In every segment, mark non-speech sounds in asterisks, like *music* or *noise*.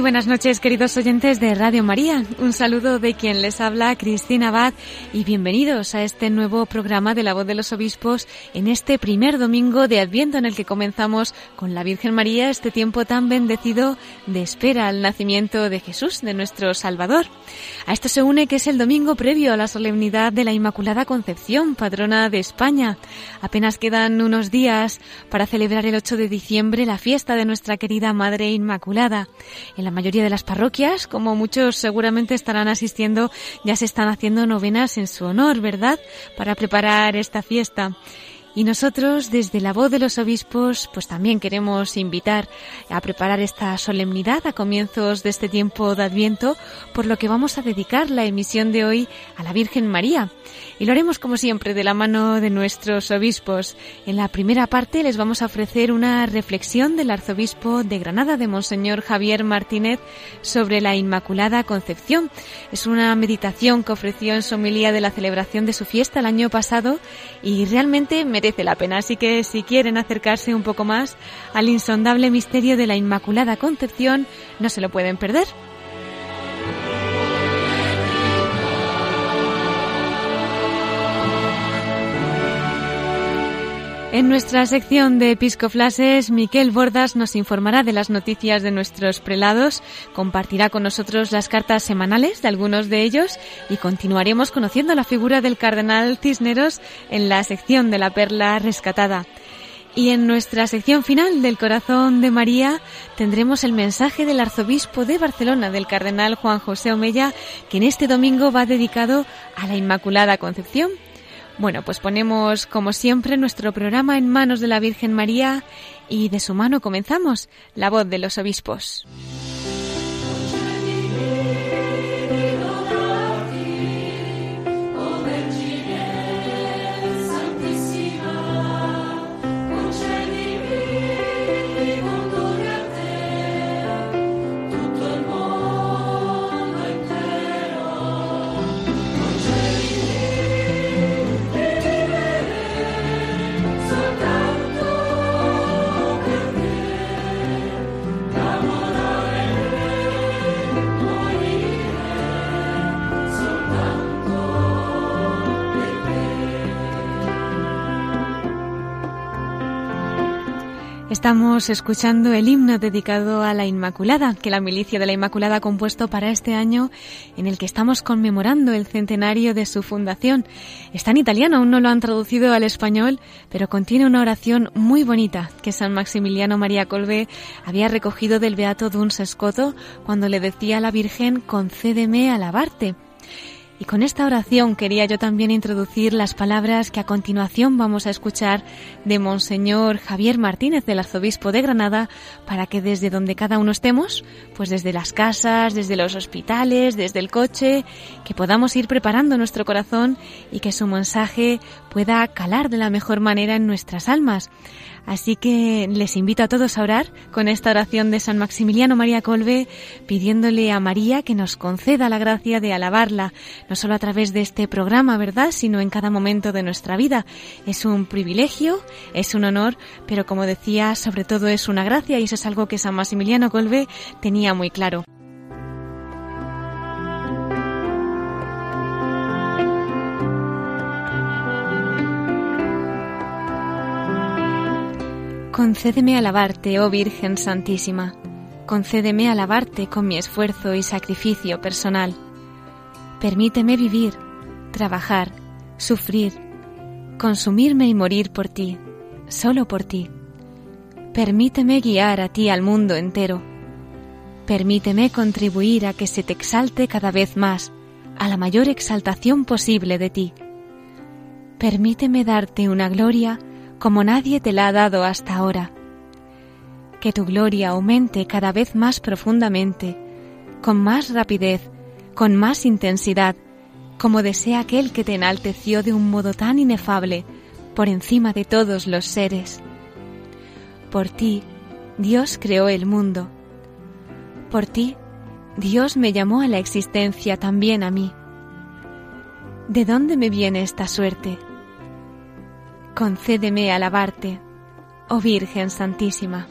Muy buenas noches, queridos oyentes de Radio María. Un saludo de quien les habla, Cristina Abad, y bienvenidos a este nuevo programa de La Voz de los Obispos en este primer domingo de Adviento en el que comenzamos con la Virgen María este tiempo tan bendecido de espera al nacimiento de Jesús, de nuestro Salvador. A esto se une que es el domingo previo a la solemnidad de la Inmaculada Concepción, patrona de España. Apenas quedan unos días para celebrar el 8 de diciembre la fiesta de nuestra querida Madre Inmaculada. En la mayoría de las parroquias, como muchos seguramente estarán asistiendo, ya se están haciendo novenas en su honor, ¿verdad? Para preparar esta fiesta. Y nosotros, desde la voz de los obispos, pues también queremos invitar a preparar esta solemnidad a comienzos de este tiempo de Adviento, por lo que vamos a dedicar la emisión de hoy a la Virgen María. Y lo haremos como siempre de la mano de nuestros obispos. En la primera parte les vamos a ofrecer una reflexión del arzobispo de Granada, de Monseñor Javier Martínez, sobre la Inmaculada Concepción. Es una meditación que ofreció en su homilía de la celebración de su fiesta el año pasado y realmente merece la pena. Así que si quieren acercarse un poco más al insondable misterio de la Inmaculada Concepción, no se lo pueden perder. En nuestra sección de Episcoflases, Miquel Bordas nos informará de las noticias de nuestros prelados, compartirá con nosotros las cartas semanales de algunos de ellos y continuaremos conociendo la figura del cardenal Cisneros en la sección de la perla rescatada. Y en nuestra sección final del Corazón de María tendremos el mensaje del arzobispo de Barcelona, del cardenal Juan José Omella, que en este domingo va dedicado a la Inmaculada Concepción. Bueno, pues ponemos como siempre nuestro programa en manos de la Virgen María y de su mano comenzamos, la voz de los obispos. Estamos escuchando el himno dedicado a la Inmaculada, que la Milicia de la Inmaculada ha compuesto para este año en el que estamos conmemorando el centenario de su fundación. Está en italiano, aún no lo han traducido al español, pero contiene una oración muy bonita que San Maximiliano María Colbe había recogido del Beato Duns Escoto cuando le decía a la Virgen, concédeme alabarte. Y con esta oración quería yo también introducir las palabras que a continuación vamos a escuchar de Monseñor Javier Martínez, del arzobispo de Granada, para que desde donde cada uno estemos, pues desde las casas, desde los hospitales, desde el coche, que podamos ir preparando nuestro corazón y que su mensaje pueda calar de la mejor manera en nuestras almas. Así que les invito a todos a orar con esta oración de San Maximiliano María Colbe, pidiéndole a María que nos conceda la gracia de alabarla, no solo a través de este programa, ¿verdad?, sino en cada momento de nuestra vida. Es un privilegio, es un honor, pero como decía, sobre todo es una gracia y eso es algo que San Maximiliano Colbe tenía muy claro. Concédeme alabarte, oh Virgen Santísima. Concédeme alabarte con mi esfuerzo y sacrificio personal. Permíteme vivir, trabajar, sufrir, consumirme y morir por ti, solo por ti. Permíteme guiar a ti al mundo entero. Permíteme contribuir a que se te exalte cada vez más, a la mayor exaltación posible de ti. Permíteme darte una gloria como nadie te la ha dado hasta ahora. que tu gloria aumente cada vez más profundamente, con más rapidez, con más intensidad, como desea aquel que te enalteció de un modo tan inefable por encima de todos los seres. Por ti, Dios creó el mundo. Por ti, Dios me llamó a la existencia también a mí. ¿De dónde me viene esta suerte? Concédeme alabarte, oh Virgen Santísima.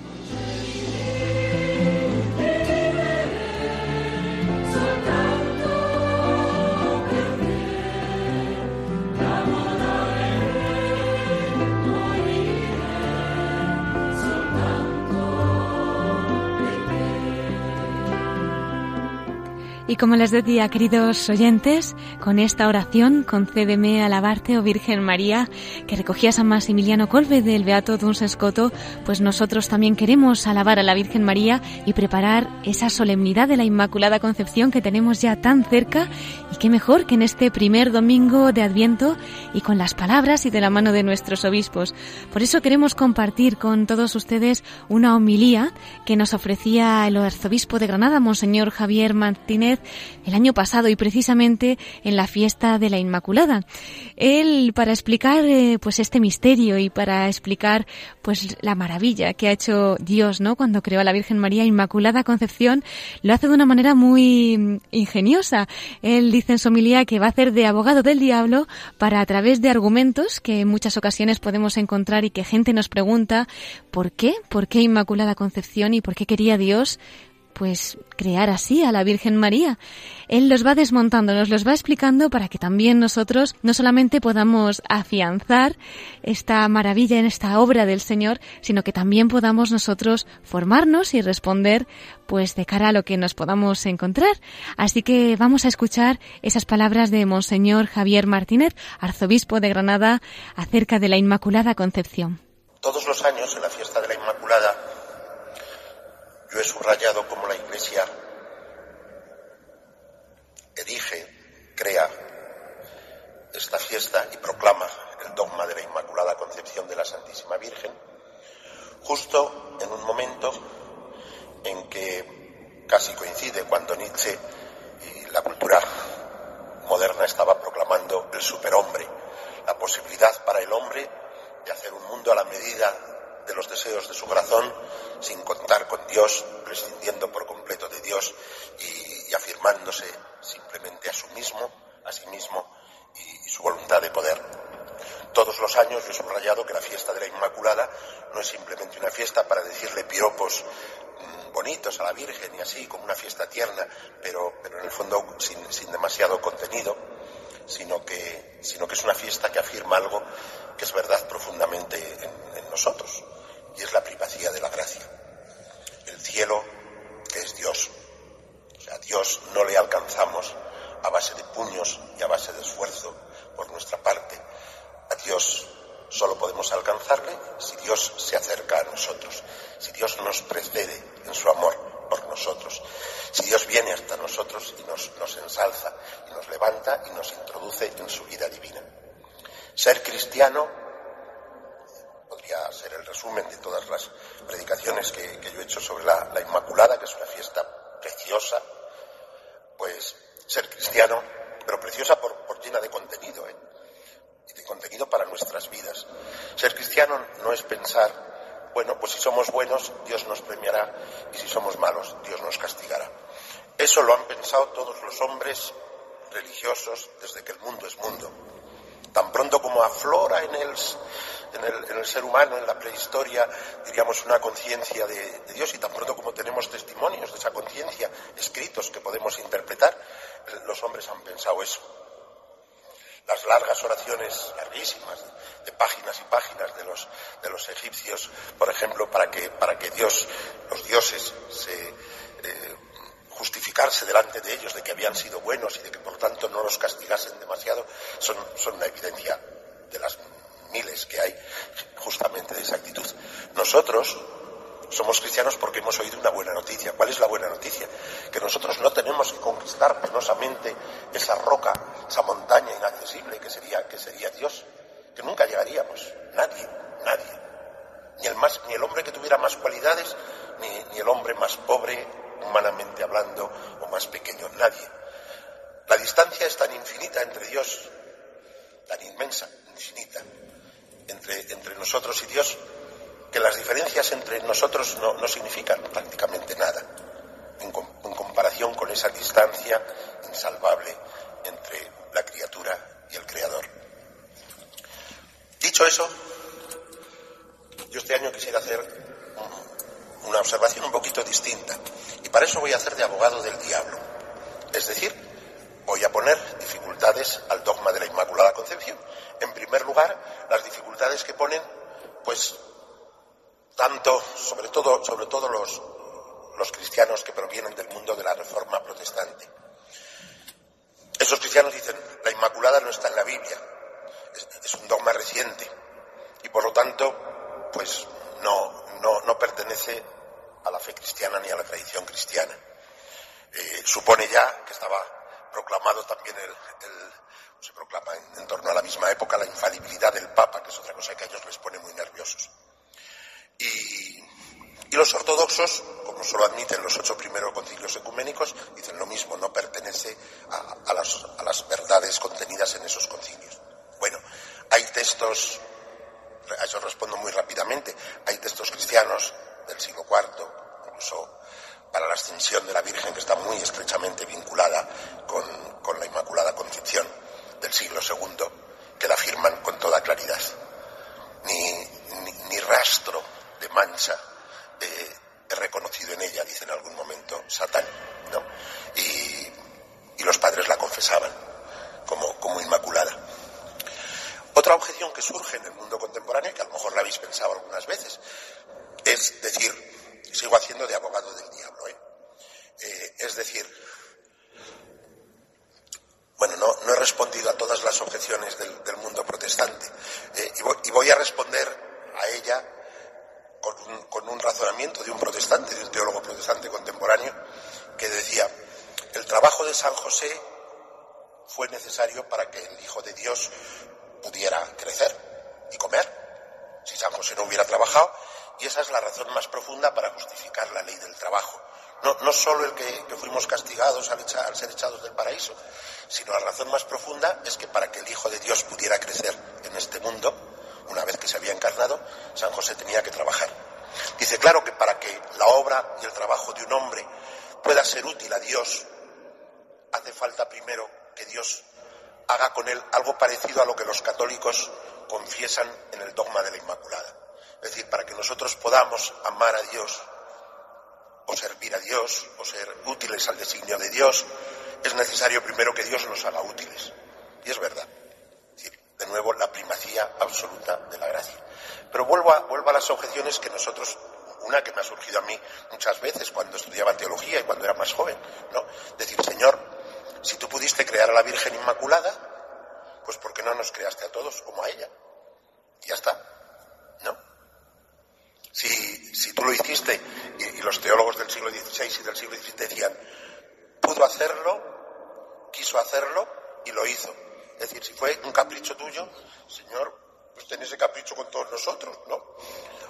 Y como les decía, queridos oyentes, con esta oración concédeme alabarte, oh Virgen María, que recogía San Maximiliano Colbe del Beato Duns Escoto, pues nosotros también queremos alabar a la Virgen María y preparar esa solemnidad de la Inmaculada Concepción que tenemos ya tan cerca y qué mejor que en este primer domingo de Adviento y con las palabras y de la mano de nuestros obispos. Por eso queremos compartir con todos ustedes una homilía que nos ofrecía el arzobispo de Granada, Monseñor Javier Martínez, el año pasado y precisamente en la fiesta de la Inmaculada. Él, para explicar eh, pues este misterio y para explicar pues la maravilla que ha hecho Dios, ¿no? Cuando creó a la Virgen María Inmaculada Concepción, lo hace de una manera muy ingeniosa. Él dice en su homilía que va a hacer de abogado del diablo para a través de argumentos que en muchas ocasiones podemos encontrar y que gente nos pregunta ¿por qué? ¿Por qué Inmaculada Concepción y por qué quería Dios pues crear así a la Virgen María. Él los va desmontando, nos los va explicando para que también nosotros no solamente podamos afianzar esta maravilla en esta obra del Señor, sino que también podamos nosotros formarnos y responder pues de cara a lo que nos podamos encontrar. Así que vamos a escuchar esas palabras de Monseñor Javier Martínez, arzobispo de Granada, acerca de la Inmaculada Concepción. Todos los años en la fiesta de la Inmaculada yo he subrayado como la Iglesia elige, crea esta fiesta y proclama el dogma de la Inmaculada Concepción de la Santísima Virgen, justo en un momento en que casi coincide cuando Nietzsche y la cultura moderna estaba proclamando el superhombre, la posibilidad para el hombre de hacer un mundo a la medida de los deseos de su corazón, sin contar con Dios, prescindiendo por completo de Dios y, afirmándose simplemente a sí mismo, a sí mismo y, su voluntad de poder. Todos los años yo he subrayado que la fiesta de la Inmaculada no es simplemente una fiesta para decirle piropos mm, bonitos a la Virgen y así, como una fiesta tierna, pero, pero en el fondo sin, demasiado contenido, sino que, sino que es una fiesta que afirma algo que es verdad profundamente en nosotros y es la primacía de la gracia. El cielo es Dios. A Dios no le alcanzamos a base de puños y a base de esfuerzo por nuestra parte. A Dios solo podemos alcanzarle si Dios se acerca a nosotros, si Dios nos precede en su amor por nosotros, si Dios viene hasta nosotros y nos, ensalza y nos levanta y nos introduce en su vida divina. Ser cristiano podría ser el resumen de todas las predicaciones que, yo he hecho sobre la, Inmaculada, que es una fiesta preciosa, pues ser cristiano, pero preciosa por, llena de contenido, ¿eh? Y de contenido para nuestras vidas. Ser cristiano no es pensar, bueno, pues si somos buenos, Dios nos premiará, y si somos malos, Dios nos castigará. Eso lo han pensado todos los hombres religiosos desde que el mundo es mundo. Tan pronto como aflora en el, en el, ser humano, en la prehistoria, diríamos, una conciencia de, Dios y tan pronto como tenemos testimonios de esa conciencia escritos que podemos interpretar, los hombres han pensado eso. Las largas oraciones larguísimas de páginas y páginas de los, de los egipcios, por ejemplo, para que, para que Dios, los dioses, se, eh, justificarse delante de ellos de que habían sido buenos y de que por tanto no los castigasen demasiado, son, son una evidencia de las miles que hay justamente de esa actitud. Nosotros somos cristianos porque hemos oído una buena noticia. ¿Cuál es la buena noticia? Que nosotros no tenemos que conquistar penosamente esa roca, esa montaña inaccesible que sería, que sería Dios, que nunca llegaríamos. Nadie, nadie. Ni el, más, ni el hombre que tuviera más cualidades ni, el hombre más pobre, humanamente hablando, o más pequeño, nadie. La distancia es tan infinita entre Dios, tan inmensa, infinita, entre, entre nosotros y Dios, que las diferencias entre nosotros no, significan prácticamente nada en comparación con esa distancia insalvable entre la criatura y el Creador. Dicho eso, yo este año quisiera hacer una observación un poquito distinta y para eso voy a hacer de abogado del diablo. Es decir, voy a poner dificultades al dogma de la Inmaculada Concepción. En primer lugar, las dificultades que ponen, pues, tanto, sobre todo, sobre todo los, cristianos que provienen del mundo de la Reforma Protestante. Esos cristianos dicen, la Inmaculada no está en la Biblia, es, un dogma reciente y por lo tanto, pues no, no, no pertenece a la fe cristiana ni a la tradición cristiana. Eh, supone ya que estaba proclamado también el, el se proclama en, en, torno a la misma época la infalibilidad del Papa, que es otra cosa que a ellos les pone muy nerviosos. Y, los ortodoxos, como solo admiten los ocho primeros concilios ecuménicos, dicen lo mismo, no pertenece a, las, verdades contenidas en esos concilios. Bueno, hay textos, a eso respondo muy rápidamente, hay textos cristianos del siglo IV, incluso para la ascensión de la Virgen, que está muy estrechamente vinculada con, la Inmaculada Concepción del siglo II, que la afirman con toda claridad. Ni rastro de mancha eh, he reconocido en ella, dice en algún momento Satán, ¿no? Y, los padres la confesaban como, como inmaculada. Otra objeción que surge en el mundo contemporáneo, que a lo mejor la habéis pensado algunas veces, es decir, sigo haciendo de abogado del diablo, ¿eh? Eh, es decir, bueno, no, no, he respondido a todas las objeciones del, mundo protestante eh, y, voy, a responder a ella con un razonamiento de un protestante, de un teólogo protestante contemporáneo, que decía, el trabajo de San José fue necesario para que el Hijo de Dios pudiera crecer y comer. Si San José no hubiera trabajado, y esa es la razón más profunda para justificar la ley del trabajo. No, solo el que, fuimos castigados al, ser echados del paraíso, sino la razón más profunda es que para que el Hijo de Dios pudiera crecer en este mundo, una vez que se había encarnado, San José tenía que trabajar. Dice, claro que para que la obra y el trabajo de un hombre pueda ser útil a Dios, hace falta primero que Dios haga con él algo parecido a lo que los católicos confiesan en el dogma de la Inmaculada. Es decir, para que nosotros podamos amar a Dios, o servir a Dios, o ser útiles al designio de Dios, es necesario primero que Dios nos haga útiles. Y es verdad. De nuevo, la primacía absoluta de la gracia. Pero vuelvo a, vuelvo a las objeciones que nosotros, una que me ha surgido a mí muchas veces cuando estudiaba teología y cuando era más joven, ¿no? Decir, Señor, si tú pudiste crear a la Virgen Inmaculada, pues ¿por qué no nos creaste a todos como a ella? Y ya está. ¿No? Si, si tú lo hiciste, y, y, los teólogos del siglo XVI y del siglo XVII decían, pudo hacerlo, quiso hacerlo y lo hizo. Es decir, si fue un capricho tuyo, Señor, pues ten ese capricho con todos nosotros, ¿no?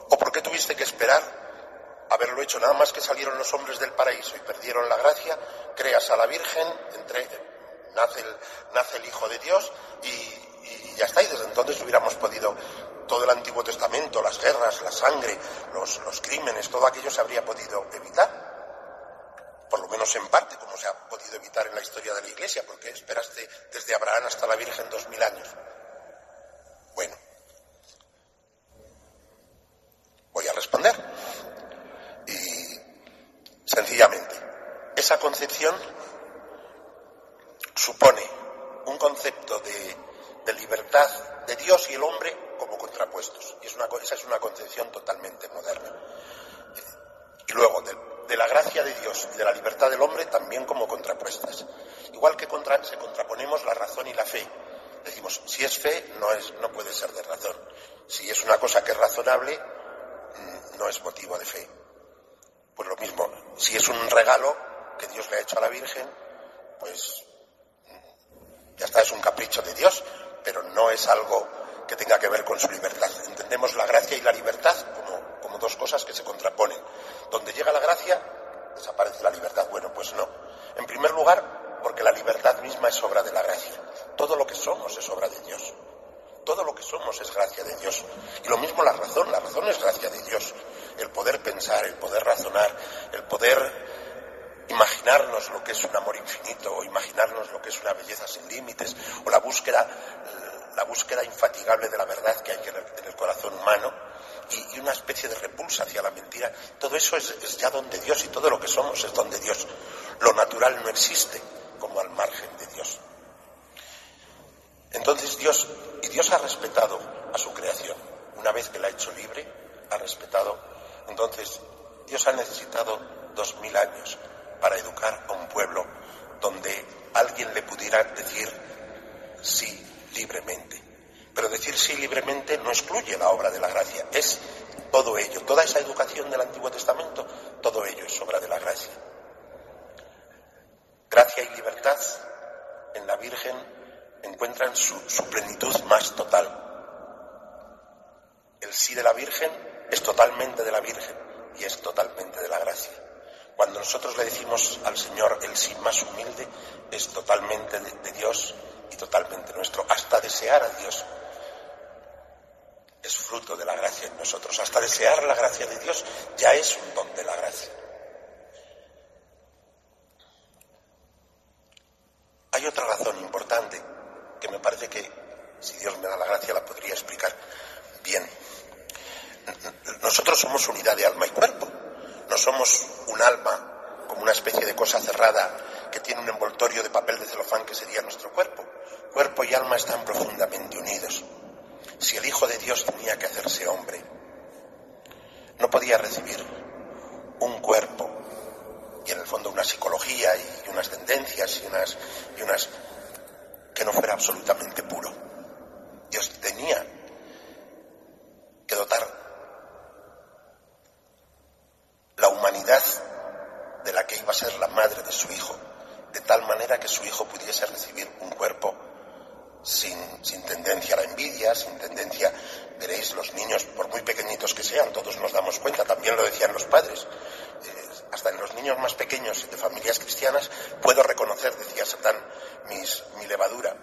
¿O por qué tuviste que esperar haberlo hecho nada más que salieron los hombres del paraíso y perdieron la gracia, creas a la Virgen, entre, nace, el, nace el Hijo de Dios y, y, ya está. Y desde entonces hubiéramos podido, todo el Antiguo Testamento, las guerras, la sangre, los, los crímenes, todo aquello se habría podido evitar. Por lo menos en parte, como se ha podido evitar en la historia de la Iglesia, porque esperaste desde Abraham hasta la Virgen dos mil años. Bueno, voy a responder. Y sencillamente, esa concepción supone un concepto de, de, libertad de Dios y el hombre como contrapuestos. Y es una, esa es una concepción totalmente moderna. Y luego, de, de, la gracia de Dios y de la libertad del hombre también como contrapuestas. Igual que contra, se contraponemos la razón y la fe. Decimos, si es fe, no, es, no puede ser de razón. Si es una cosa que es razonable, mm, no es motivo de fe. Pues lo mismo, si es un regalo que Dios le ha hecho a la Virgen, pues ya está, es un capricho de Dios, pero no es algo que tenga que ver con su libertad. Entendemos la gracia y la libertad como como dos cosas que se contraponen. Donde llega la gracia, desaparece la libertad. Bueno, pues no. En primer lugar, porque la libertad misma es obra de la gracia. Todo lo que somos es obra de Dios. Todo lo que somos es gracia de Dios. Y lo mismo la razón, la razón es gracia de Dios. El poder pensar, el poder razonar, el poder imaginarnos lo que es un amor infinito o imaginarnos lo que es una belleza sin límites o la búsqueda, la búsqueda infatigable de la verdad que hay en el corazón humano y, una especie de repulsa hacia la mentira, todo eso es, es ya donde Dios y todo lo que somos es donde Dios. Lo natural no existe como al margen de Dios. Entonces Dios, y Dios ha respetado a su creación. Una vez que la ha hecho libre, ha respetado. Entonces Dios ha necesitado dos mil años para educar a un pueblo donde alguien le pudiera decir sí libremente. Pero decir sí libremente no excluye la obra de la gracia, es todo ello, toda esa educación del Antiguo Testamento, todo ello es obra de la gracia. Gracia y libertad en la Virgen encuentran su, plenitud más total. El sí de la Virgen es totalmente de la Virgen y es totalmente de la gracia. Cuando nosotros le decimos al Señor el sí más humilde, es totalmente de Dios y totalmente nuestro. Hasta desear a Dios es fruto de la gracia en nosotros. Hasta desear la gracia de Dios ya es un don de la gracia. Hay otra razón importante que me parece que, si Dios me da la gracia, la podría explicar bien. Nosotros somos unidad de alma y cuerpo. No somos un alma como una especie de cosa cerrada que tiene un envoltorio de papel de celofán que sería nuestro cuerpo. Cuerpo y alma están profundamente unidos. Si el Hijo de Dios tenía que hacerse hombre, no podía recibir un cuerpo y en el fondo una psicología y unas tendencias y unas, y unas que no fuera absolutamente puro. Dios tenía que dotar la humanidad de la que iba a ser la madre de su hijo, de tal manera que su hijo pudiese recibir un cuerpo sin, sin, tendencia a la envidia, sin tendencia, veréis, los niños, por muy pequeñitos que sean, todos nos damos cuenta, también lo decían los padres, eh, hasta en los niños más pequeños de familias cristianas, puedo reconocer, decía Satán, mi levadura,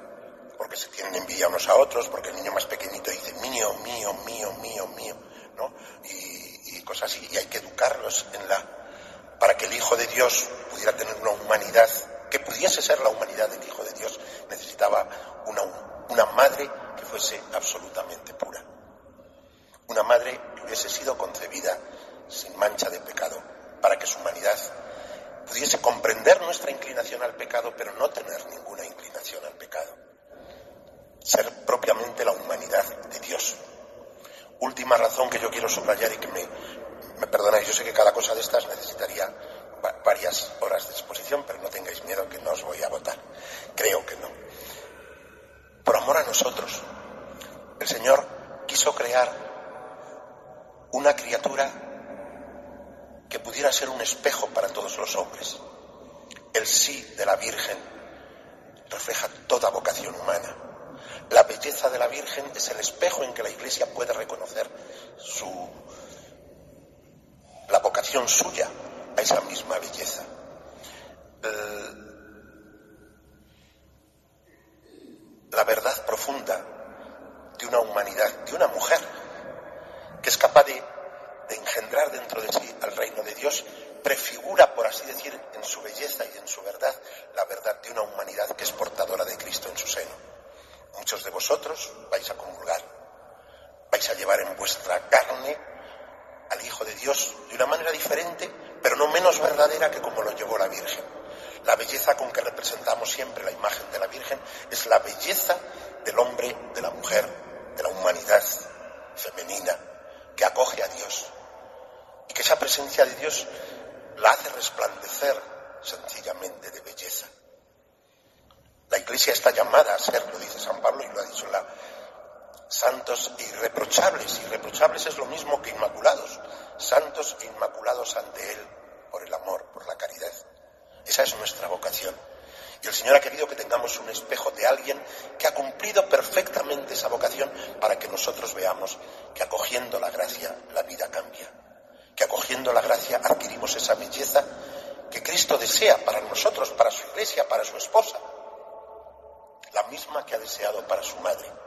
porque se tienen envidia unos a otros, porque el niño más pequeñito dice mío, mío, mío, mío, mío, ¿no? Y cosas así, y hay que educarlos en la, para que el Hijo de Dios pudiera tener una humanidad, que pudiese ser la humanidad del Hijo de Dios, necesitaba una, una madre que fuese absolutamente pura. Una madre que hubiese sido concebida sin mancha de pecado, para que su humanidad pudiese comprender nuestra inclinación al pecado, pero no tener ninguna inclinación al pecado. Ser propiamente la humanidad de Dios. Última razón que yo quiero subrayar y que me, me perdonáis, yo sé que cada cosa de estas necesitaría varias horas de exposición, pero no tengáis miedo que no os voy a votar. Creo que no. Por amor a nosotros, el Señor quiso crear una criatura que pudiera ser un espejo para todos los hombres. El sí de la Virgen refleja toda vocación humana. La belleza de la Virgen es el espejo en que la Iglesia puede reconocer su, la vocación suya a esa misma belleza. la verdad profunda de una humanidad, de una mujer, que es capaz de de engendrar dentro de sí al reino de Dios, prefigura, por así decir, en su belleza y en su verdad, la verdad de una humanidad que es portadora de Cristo en su seno. Muchos de vosotros vais a comulgar, vais a llevar en vuestra carne al Hijo de Dios de una manera diferente, pero no menos verdadera que como lo llevó la Virgen. La belleza con que representamos siempre la imagen de la Virgen es la belleza del hombre, de la mujer, de la humanidad femenina que acoge a Dios, y que esa presencia de Dios la hace resplandecer sencillamente de belleza. La Iglesia está llamada a ser, lo dice San Pablo y lo ha dicho la santos irreprochables. Irreprochables es lo mismo que inmaculados, santos e inmaculados ante Él por el amor, por la caridad. Esa es nuestra vocación. Y el Señor ha querido que tengamos un espejo de alguien que ha cumplido perfectamente esa vocación para que nosotros veamos que acogiendo la gracia la vida cambia, que acogiendo la gracia adquirimos esa belleza que Cristo desea para nosotros, para su iglesia, para su esposa, la misma que ha deseado para su madre.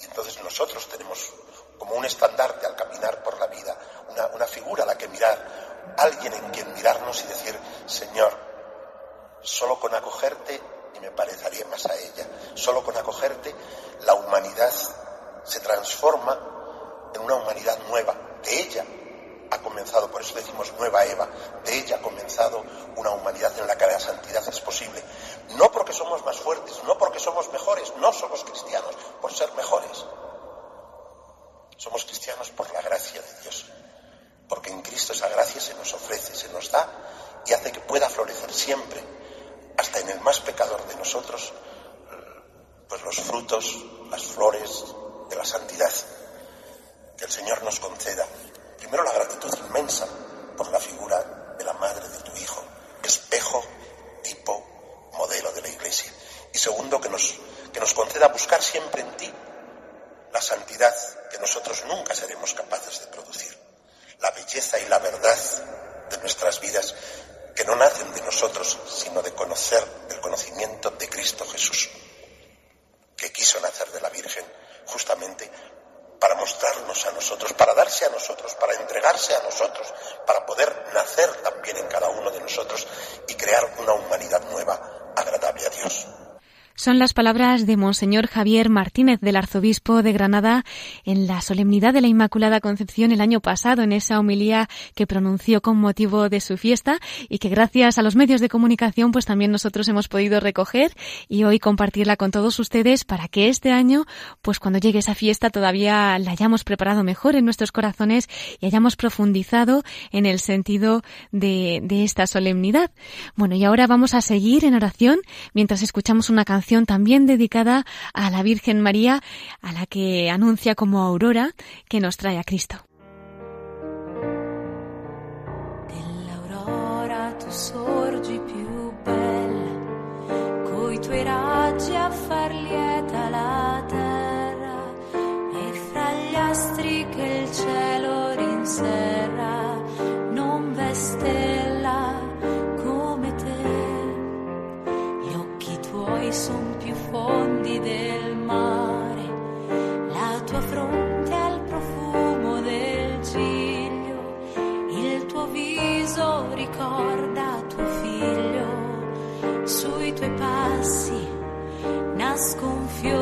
Y entonces nosotros tenemos como un estandarte al caminar por la vida, una, una figura a la que mirar, alguien en quien mirarnos y decir, Señor, solo con acogerte y me parecería más a ella, solo con acogerte la humanidad se transforma en una humanidad nueva, de ella ha comenzado, por eso decimos nueva Eva, de ella ha comenzado una humanidad en la que la santidad es posible. No porque somos más fuertes, no porque somos mejores, no somos cristianos por ser mejores. Somos cristianos por la gracia de Dios, porque en Cristo esa gracia se nos ofrece, se nos da y hace que pueda florecer siempre, hasta en el más pecador de nosotros, pues los frutos, las flores de la santidad. Que el Señor nos conceda Primero la gratitud inmensa por la figura de la madre de tu hijo, espejo, tipo, modelo de la iglesia. Y segundo, que nos, que nos conceda buscar siempre en ti la santidad que nosotros nunca seremos capaces de producir, la belleza y la verdad de nuestras vidas que no nacen de nosotros, sino de conocer el conocimiento de Cristo Jesús, que quiso nacer de la Virgen justamente para mostrarnos a nosotros, para darse a nosotros, para entregarse a nosotros, para poder nacer también en cada uno de nosotros y crear una humanidad nueva, agradable a Dios. Son las palabras de Monseñor Javier Martínez, del arzobispo de Granada, en la solemnidad de la Inmaculada Concepción el año pasado, en esa homilía que pronunció con motivo de su fiesta y que gracias a los medios de comunicación pues también nosotros hemos podido recoger y hoy compartirla con todos ustedes para que este año pues cuando llegue esa fiesta todavía la hayamos preparado mejor en nuestros corazones y hayamos profundizado en el sentido de, de esta solemnidad. Bueno, y ahora vamos a seguir en oración mientras escuchamos una canción también dedicada a la Virgen María, a la que anuncia como aurora que nos trae a Cristo. Dell'aurora tu sorgi più bella, coi tuoi raggi a far lieta la terra e fra gli astri che il cielo rinserra son più fondi del mare, la tua fronte al profumo del giglio, il tuo viso ricorda tuo figlio, sui tuoi passi nascon fiori.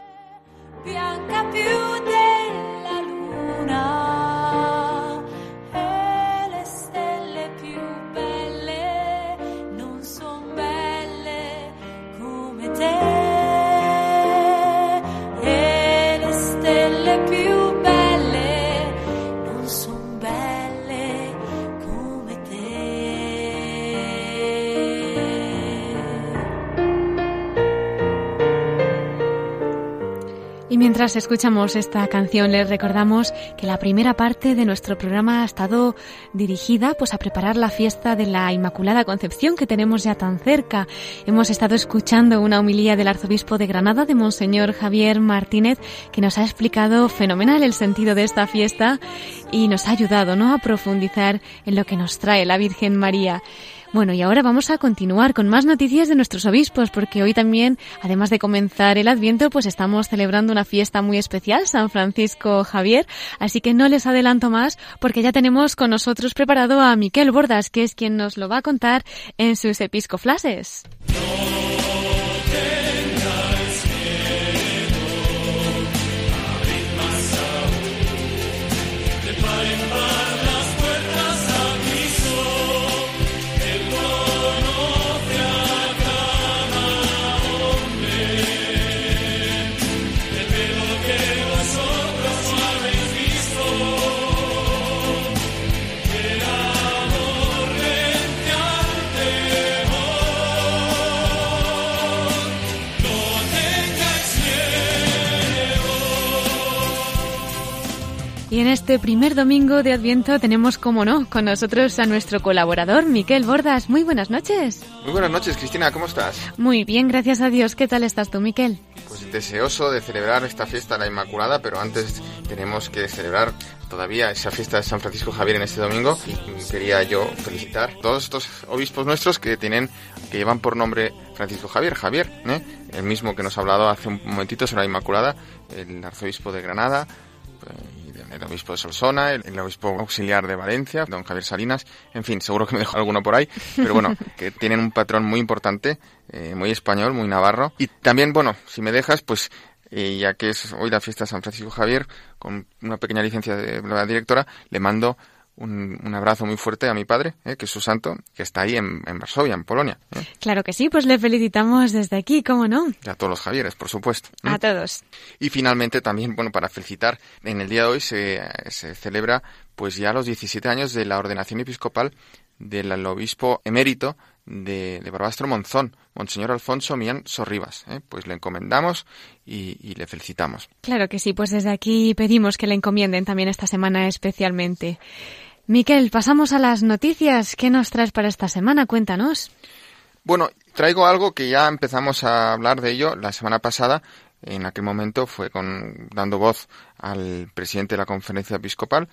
Y mientras escuchamos esta canción les recordamos que la primera parte de nuestro programa ha estado dirigida pues a preparar la fiesta de la Inmaculada Concepción que tenemos ya tan cerca. Hemos estado escuchando una homilía del arzobispo de Granada de Monseñor Javier Martínez que nos ha explicado fenomenal el sentido de esta fiesta y nos ha ayudado ¿no? a profundizar en lo que nos trae la Virgen María. Bueno, y ahora vamos a continuar con más noticias de nuestros obispos, porque hoy también, además de comenzar el Adviento, pues estamos celebrando una fiesta muy especial, San Francisco Javier, así que no les adelanto más, porque ya tenemos con nosotros preparado a Miquel Bordas, que es quien nos lo va a contar en sus episcoflases. Y en este primer domingo de Adviento tenemos, como no, con nosotros a nuestro colaborador, Miquel Bordas. Muy buenas noches. Muy buenas noches, Cristina, ¿cómo estás? Muy bien, gracias a Dios. ¿Qué tal estás tú, Miquel? Pues deseoso de celebrar esta fiesta de la Inmaculada, pero antes tenemos que celebrar todavía esa fiesta de San Francisco Javier en este domingo. Quería yo felicitar a todos estos obispos nuestros que tienen, que llevan por nombre Francisco Javier, Javier, ¿eh? el mismo que nos ha hablado hace un momentito sobre la Inmaculada, el arzobispo de Granada, el obispo de Solsona, el, obispo auxiliar de Valencia, don Javier Salinas, en fin, seguro que me dejo alguno por ahí, pero bueno, *laughs* que tienen un patrón muy importante, eh, muy español, muy navarro. Y también, bueno, si me dejas, pues eh, ya que es hoy la fiesta de San Francisco Javier, con una pequeña licencia de la directora, le mando un, abrazo muy fuerte a mi padre, eh, que es su santo, que está ahí en, Varsovia, en Polonia. Eh. Claro que sí, pues le felicitamos desde aquí, ¿cómo no? Y a todos los Javieres, por supuesto. A todos. Y finalmente también, bueno, para felicitar, en el día de hoy se, se celebra pues ya los 17 años de la ordenación episcopal del obispo emérito de, de, Barbastro Monzón, Monseñor Alfonso Millán Sorribas. ¿eh? Pues le encomendamos y, y, le felicitamos. Claro que sí, pues desde aquí pedimos que le encomienden también esta semana especialmente. Miquel, pasamos a las noticias. ¿Qué nos traes para esta semana? Cuéntanos. Bueno, traigo algo que ya empezamos a hablar de ello la semana pasada. En aquel momento fue con, dando voz al presidente de la conferencia episcopal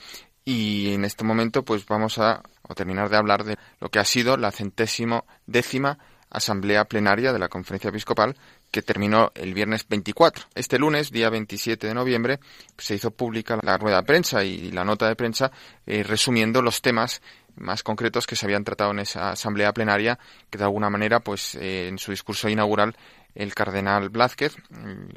y en este momento pues vamos a, a terminar de hablar de lo que ha sido la centésimo décima asamblea plenaria de la conferencia episcopal que terminó el viernes 24. Este lunes, día 27 de noviembre, se hizo pública la rueda de prensa y la nota de prensa eh, resumiendo los temas más concretos que se habían tratado en esa asamblea plenaria, que de alguna manera, pues eh, en su discurso inaugural, el cardenal Blázquez,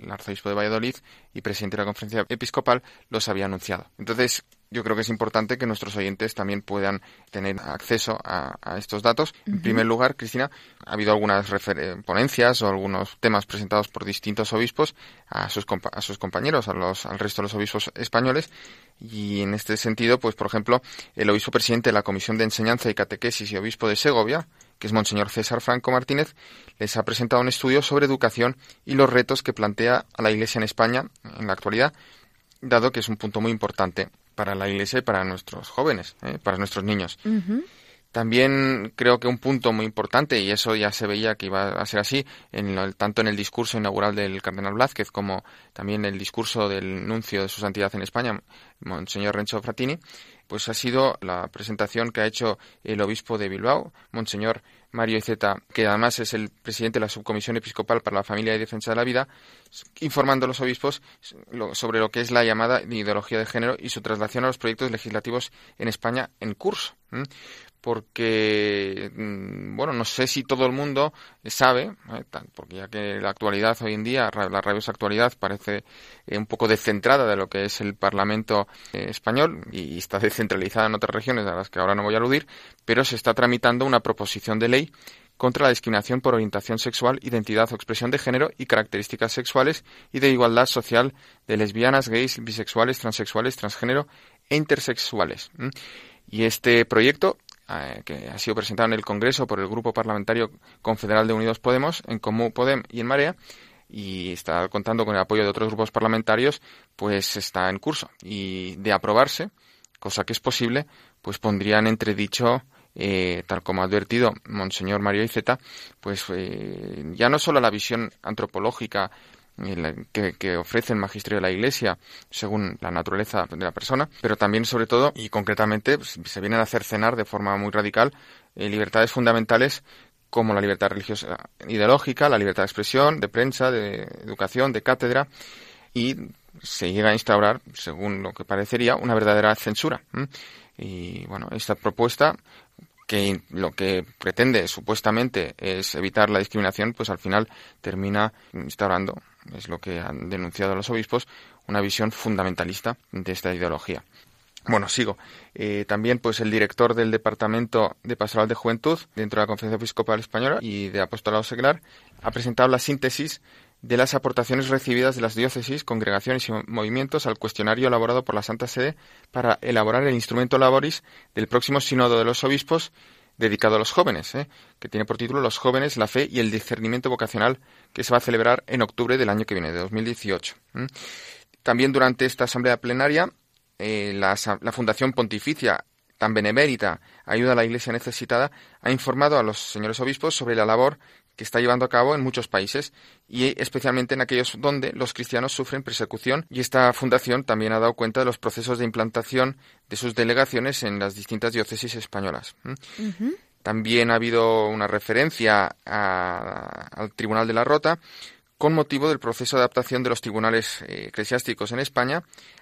el arzobispo de Valladolid y presidente de la conferencia episcopal, los había anunciado. Entonces, yo creo que es importante que nuestros oyentes también puedan tener acceso a, estos datos. En primer lugar, Cristina, ha habido algunas ponencias o algunos temas presentados por distintos obispos a sus, a sus compañeros, a los, al resto de los obispos españoles. Y en este sentido, pues, por ejemplo, el obispo presidente de la Comisión de Enseñanza y Catequesis y obispo de Segovia, que es Monseñor César Franco Martínez, les ha presentado un estudio sobre educación y los retos que plantea a la Iglesia en España en la actualidad, dado que es un punto muy importante para la Iglesia y para nuestros jóvenes, ¿eh? para nuestros niños. También creo que un punto muy importante, y eso ya se veía que iba a ser así, en tanto en el discurso inaugural del cardenal Blázquez como también el discurso del nuncio de su santidad en España, Monseñor Renzo Fratini, pues ha sido la presentación que ha hecho el obispo de Bilbao, Monseñor Mario Iceta, que además es el presidente de la Subcomisión Episcopal para la Familia y Defensa de la Vida, informando a los obispos sobre lo que es la llamada ideología de género y su traslación a los proyectos legislativos en España en curso porque, mm, bueno, no sé si todo el mundo sabe, ¿eh? porque ya que la actualidad hoy en día, la rabiosa actualidad parece eh, un poco descentrada de lo que es el Parlamento eh, español y está *laughs* descentralizada en otras regiones a las que ahora no voy a aludir, pero se está tramitando una proposición de ley contra la discriminación por orientación sexual, identidad o expresión de género y características sexuales y de igualdad social de lesbianas, gays, bisexuales, transexuales, transgénero e intersexuales. Y este proyecto eh, que ha sido presentado en el Congreso por el Grupo Parlamentario Confederal de Unidos Podemos, en Comú Podem y en Marea, y está contando con el apoyo de otros grupos parlamentarios, pues está en curso. Y de aprobarse, cosa que es posible, pues pondrían entredicho eh, tal como ha advertido Monseñor Mario Iceta, pues eh, ya no solo la visión antropológica que, que, ofrece el magisterio de la Iglesia según la naturaleza de la persona, pero también, sobre todo y concretamente, pues, se vienen a hacer cenar de forma muy radical libertades fundamentales como la libertad religiosa ideológica, la libertad de expresión, de prensa, de educación, de cátedra, y se llega a instaurar, según lo que parecería, una verdadera censura. Y bueno, esta propuesta que lo que pretende supuestamente es evitar la discriminación, pues al final termina instaurando, es lo que han denunciado los obispos, una visión fundamentalista de esta ideología. Bueno, sigo. Eh, también, pues, el director del Departamento de Pastoral de Juventud dentro de la Conferencia Episcopal Española y de Apostolado Seglar ha presentado la síntesis de las aportaciones recibidas de las diócesis, congregaciones y movimientos al cuestionario elaborado por la Santa Sede para elaborar el instrumento laboris del próximo sínodo de los obispos dedicado a los jóvenes, ¿eh? que tiene por título Los jóvenes, la fe y el discernimiento vocacional, que se va a celebrar en octubre del año que viene, de 2018. También durante esta asamblea plenaria, eh, la, la Fundación Pontificia tan benemérita Ayuda a la Iglesia Necesitada, ha informado a los señores obispos sobre la labor que está llevando a cabo en muchos países y especialmente en aquellos donde los cristianos sufren persecución y esta fundación también ha dado cuenta de los procesos de implantación de sus delegaciones en las distintas diócesis españolas. También ha habido una referencia al Tribunal de la Rota con motivo del proceso de adaptación de los tribunales eh, eclesiásticos en España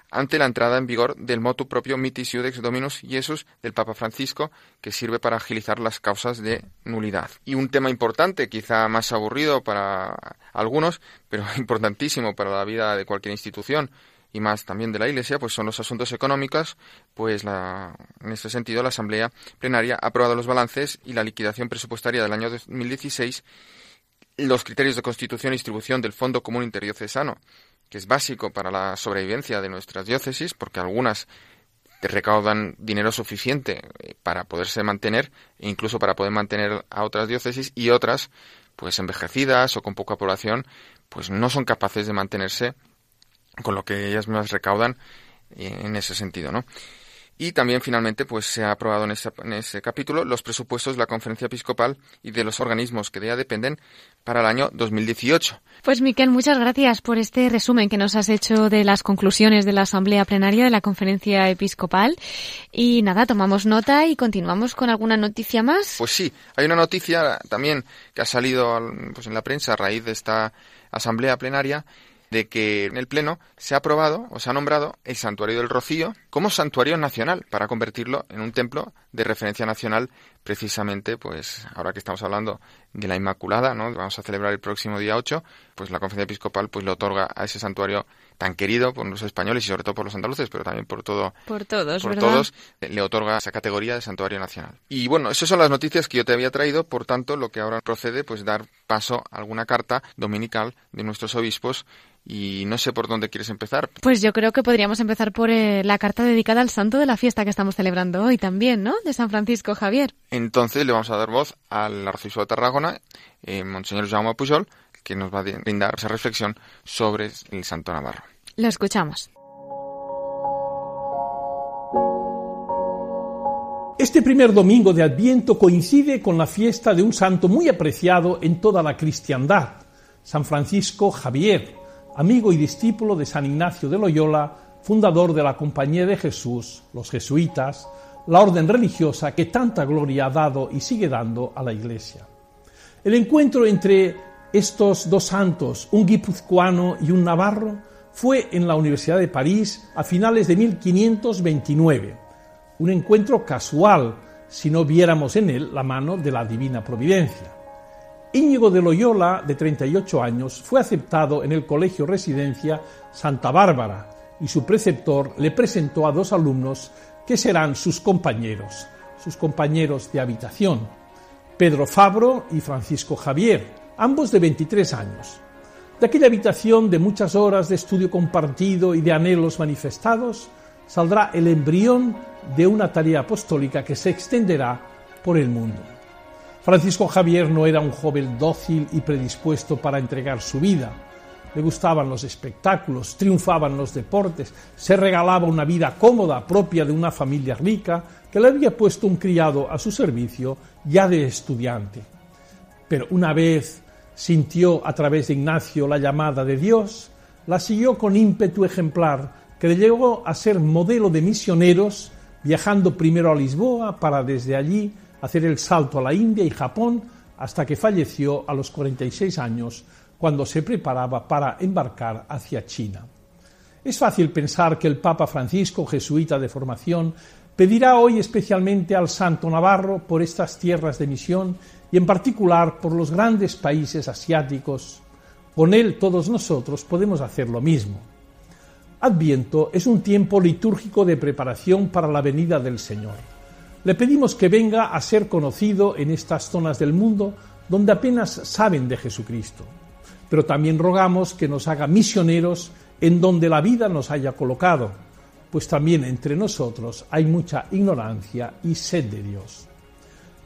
ante la entrada en vigor del motu propio Mitis Iudex Dominus Iesus del Papa Francisco, que sirve para agilizar las causas de nulidad. Y un tema importante, quizá más aburrido para algunos, pero *laughs* importantísimo para la vida de cualquier institución y más también de la Iglesia, pues son los asuntos económicos, pues la, en este sentido la Asamblea Plenaria ha aprobado los balances y la liquidación presupuestaria del año 2016 los criterios de constitución y distribución del Fondo Común Interdiocesano que es básico para la sobrevivencia de nuestras diócesis, porque algunas recaudan dinero suficiente eh, para poderse mantener e incluso para poder mantener a otras diócesis y otras pues envejecidas o con poca población pues no son capaces de mantenerse con lo que ellas mismas recaudan eh, en ese sentido, ¿no? Y también finalmente pues se ha aprobado en ese, en ese capítulo los presupuestos de la Conferencia Episcopal y de los organismos que de ella dependen para el año 2018. Pues Miquel, muchas gracias por este resumen que nos has hecho de las conclusiones de la Asamblea Plenaria de la Conferencia Episcopal. Y nada, tomamos nota y continuamos con alguna noticia más. Pues sí, hay una noticia también que ha salido pues, en la prensa a raíz de esta Asamblea Plenaria de que en el Pleno se ha aprobado o se ha nombrado el Santuario del Rocío como santuario nacional para convertirlo en un templo de referencia nacional precisamente pues ahora que estamos hablando de la Inmaculada, ¿no? Vamos a celebrar el próximo día 8, pues la Conferencia Episcopal pues le otorga a ese santuario tan querido por los españoles y sobre todo por los andaluces, pero también por todo por todos, por todos le otorga esa categoría de santuario nacional. Y bueno, esas son las noticias que yo te había traído, por tanto, lo que ahora procede pues dar paso a alguna carta dominical de nuestros obispos y no sé por dónde quieres empezar. Pues yo creo que podríamos empezar por eh, la carta dedicada al santo de la fiesta que estamos celebrando hoy también, ¿no? De San Francisco Javier. Entonces le vamos a dar voz al arzobispo de Tarragona, eh, Monseñor Jaume Pujol, que nos va a brindar esa reflexión sobre el santo Navarro. Lo escuchamos. Este primer domingo de Adviento coincide con la fiesta de un santo muy apreciado en toda la cristiandad, San Francisco Javier, amigo y discípulo de San Ignacio de Loyola, fundador de la Compañía de Jesús, los jesuitas, la orden religiosa que tanta gloria ha dado y sigue dando a la Iglesia. El encuentro entre estos dos santos, un guipuzcoano y un navarro, fue en la Universidad de París a finales de 1529. Un encuentro casual, si no viéramos en él la mano de la divina providencia. Íñigo de Loyola, de 38 años, fue aceptado en el Colegio Residencia Santa Bárbara y su preceptor le presentó a dos alumnos que serán sus compañeros, sus compañeros de habitación, Pedro Fabro y Francisco Javier, ambos de 23 años. De aquella habitación de muchas horas de estudio compartido y de anhelos manifestados, saldrá el embrión de una tarea apostólica que se extenderá por el mundo. Francisco Javier no era un joven dócil y predispuesto para entregar su vida. le gustaban los espectáculos, triunfaban los deportes, se regalaba una vida cómoda propia de una familia rica que le había puesto un criado a su servicio ya de estudiante. Pero una vez sintió a través de Ignacio la llamada de Dios, la siguió con ímpetu ejemplar que le llevó a ser modelo de misioneros, viajando primero a Lisboa para desde allí hacer el salto a la India y Japón hasta que falleció a los 46 años cuando se preparaba para embarcar hacia China. Es fácil pensar que el Papa Francisco, jesuita de formación, pedirá hoy especialmente al Santo Navarro por estas tierras de misión y en particular por los grandes países asiáticos. Con él todos nosotros podemos hacer lo mismo. Adviento es un tiempo litúrgico de preparación para la venida del Señor. Le pedimos que venga a ser conocido en estas zonas del mundo donde apenas saben de Jesucristo. Pero también rogamos que nos haga misioneros en donde la vida nos haya colocado, pues también entre nosotros hay mucha ignorancia y sed de Dios.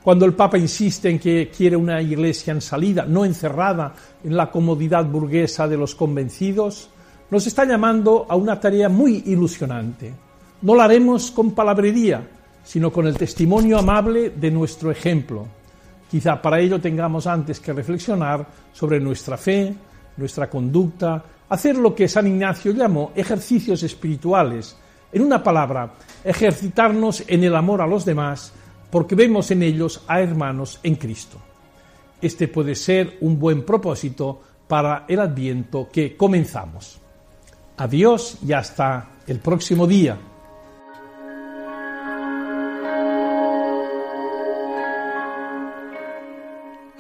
Cuando el Papa insiste en que quiere una iglesia en salida, no encerrada en la comodidad burguesa de los convencidos, nos está llamando a una tarea muy ilusionante. No la haremos con palabrería, sino con el testimonio amable de nuestro ejemplo. Quizá para ello tengamos antes que reflexionar sobre nuestra fe, nuestra conducta, hacer lo que San Ignacio llamó ejercicios espirituales. En una palabra, ejercitarnos en el amor a los demás, porque vemos en ellos a hermanos en Cristo. Este puede ser un buen propósito para el adviento que comenzamos. Adiós y hasta el próximo día.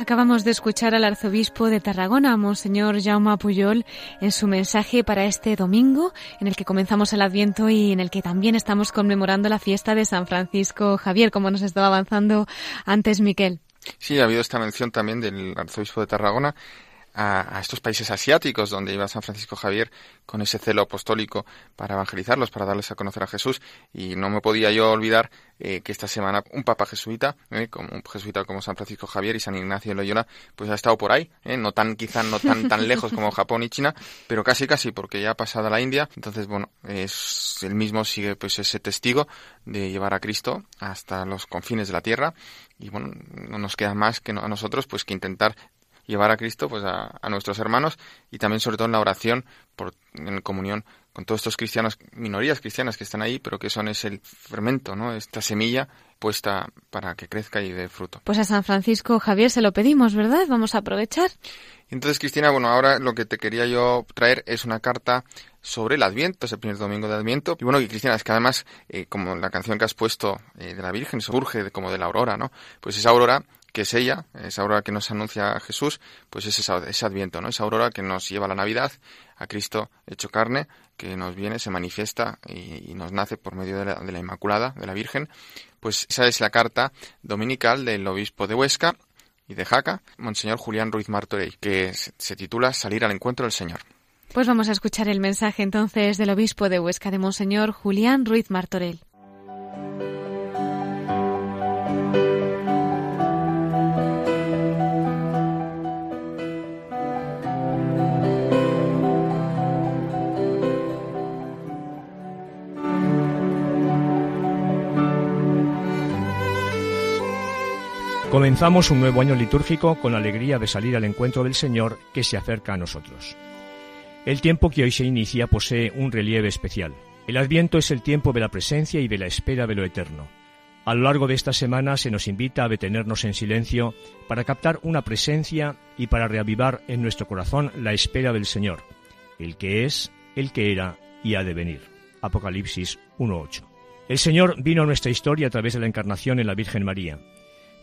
Acabamos de escuchar al arzobispo de Tarragona, Monseñor Jaume Puyol, en su mensaje para este domingo, en el que comenzamos el Adviento y en el que también estamos conmemorando la fiesta de San Francisco Javier, como nos estaba avanzando antes Miquel. Sí, ha habido esta mención también del arzobispo de Tarragona a, estos países asiáticos donde iba San Francisco Javier con ese celo apostólico para evangelizarlos, para darles a conocer a Jesús. Y no me podía yo olvidar eh, que esta semana un papa jesuita, eh, como un jesuita como San Francisco Javier y San Ignacio de Loyola, pues ha estado por ahí, eh, no tan quizá no tan tan *laughs* lejos como Japón y China, pero casi casi porque ya ha pasado a la India. Entonces bueno, es el mismo sigue pues ese testigo de llevar a Cristo hasta los confines de la tierra y bueno, no nos queda más que a nosotros pues que intentar llevar a Cristo pues a, nuestros hermanos y también sobre todo en la oración por, en comunión con todos estos cristianos, minorías cristianas que están ahí, pero que son es el fermento, ¿no? Esta semilla puesta para que crezca y dé fruto. Pues a San Francisco Javier se lo pedimos, ¿verdad? Vamos a aprovechar. Entonces, Cristina, bueno, ahora lo que te quería yo traer es una carta sobre el Adviento, es el primer domingo de Adviento. Y bueno, y Cristina, es que además, eh, como la canción que has puesto eh, de la Virgen surge como de la aurora, ¿no? Pues esa aurora que es ella, esa aurora que nos anuncia Jesús, pues es ese adviento, ¿no? Esa aurora que nos lleva a la Navidad, a Cristo hecho carne, que nos viene, se manifiesta y, nos nace por medio de la, Inmaculada, de la Virgen. Pues esa es la carta dominical del obispo de Huesca y de Jaca, Monseñor Julián Ruiz Martorell, que se titula Salir al encuentro del Señor. Pues vamos a escuchar el mensaje entonces del obispo de Huesca, de Monseñor Julián Ruiz Martorell. Comenzamos un nuevo año litúrgico con la alegría de salir al encuentro del Señor que se acerca a nosotros. El tiempo que hoy se inicia posee un relieve especial. El Adviento es el tiempo de la presencia y de la espera de lo eterno. A lo largo de esta semana se nos invita a detenernos en silencio para captar una presencia y para reavivar en nuestro corazón la espera del Señor, el que es, el que era y ha de venir. Apocalipsis 1.8. El Señor vino a nuestra historia a través de la encarnación en la Virgen María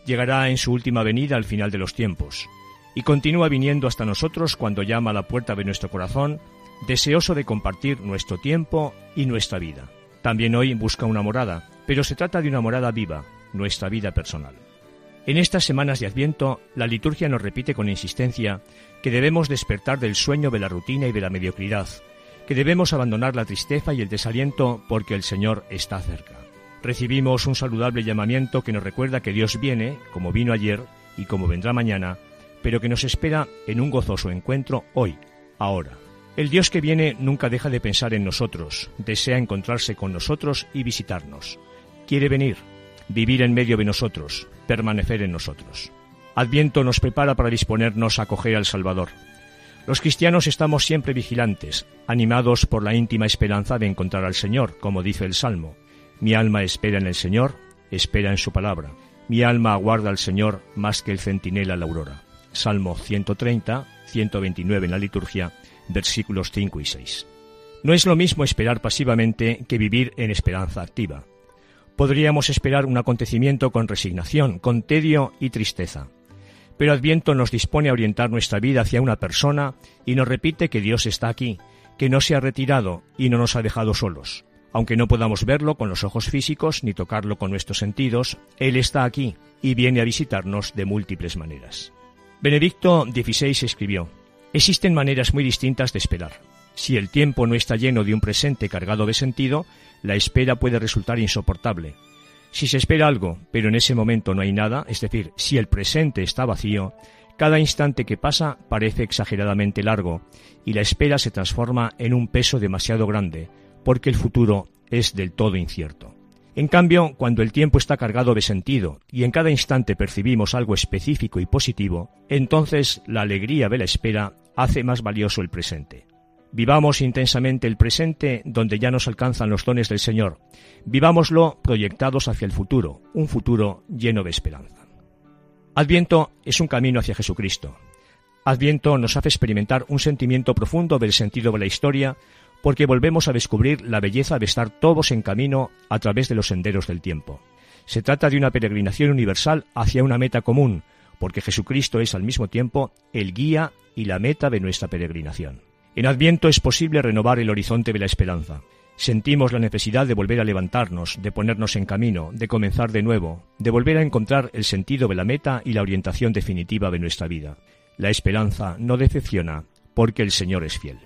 llegará en su última venida al final de los tiempos, y continúa viniendo hasta nosotros cuando llama a la puerta de nuestro corazón, deseoso de compartir nuestro tiempo y nuestra vida. También hoy busca una morada, pero se trata de una morada viva, nuestra vida personal. En estas semanas de Adviento, la liturgia nos repite con insistencia que debemos despertar del sueño de la rutina y de la mediocridad, que debemos abandonar la tristeza y el desaliento porque el Señor está cerca recibimos un saludable llamamiento que nos recuerda que Dios viene, como vino ayer y como vendrá mañana, pero que nos espera en un gozoso encuentro hoy, ahora. El Dios que viene nunca deja de pensar en nosotros, desea encontrarse con nosotros y visitarnos. Quiere venir, vivir en medio de nosotros, permanecer en nosotros. Adviento nos prepara para disponernos a acoger al Salvador. Los cristianos estamos siempre vigilantes, animados por la íntima esperanza de encontrar al Señor, como dice el Salmo. Mi alma espera en el Señor, espera en su palabra. Mi alma aguarda al Señor más que el centinela la aurora. Salmo 130, 129 en la liturgia, versículos 5 y 6. No es lo mismo esperar pasivamente que vivir en esperanza activa. Podríamos esperar un acontecimiento con resignación, con tedio y tristeza. Pero Adviento nos dispone a orientar nuestra vida hacia una persona y nos repite que Dios está aquí, que no se ha retirado y no nos ha dejado solos. Aunque no podamos verlo con los ojos físicos ni tocarlo con nuestros sentidos, Él está aquí y viene a visitarnos de múltiples maneras. Benedicto XVI escribió, Existen maneras muy distintas de esperar. Si el tiempo no está lleno de un presente cargado de sentido, la espera puede resultar insoportable. Si se espera algo, pero en ese momento no hay nada, es decir, si el presente está vacío, cada instante que pasa parece exageradamente largo y la espera se transforma en un peso demasiado grande, porque el futuro es del todo incierto. En cambio, cuando el tiempo está cargado de sentido y en cada instante percibimos algo específico y positivo, entonces la alegría de la espera hace más valioso el presente. Vivamos intensamente el presente donde ya nos alcanzan los dones del Señor. Vivámoslo proyectados hacia el futuro, un futuro lleno de esperanza. Adviento es un camino hacia Jesucristo. Adviento nos hace experimentar un sentimiento profundo del sentido de la historia porque volvemos a descubrir la belleza de estar todos en camino a través de los senderos del tiempo. Se trata de una peregrinación universal hacia una meta común, porque Jesucristo es al mismo tiempo el guía y la meta de nuestra peregrinación. En Adviento es posible renovar el horizonte de la esperanza. Sentimos la necesidad de volver a levantarnos, de ponernos en camino, de comenzar de nuevo, de volver a encontrar el sentido de la meta y la orientación definitiva de nuestra vida. La esperanza no decepciona, porque el Señor es fiel.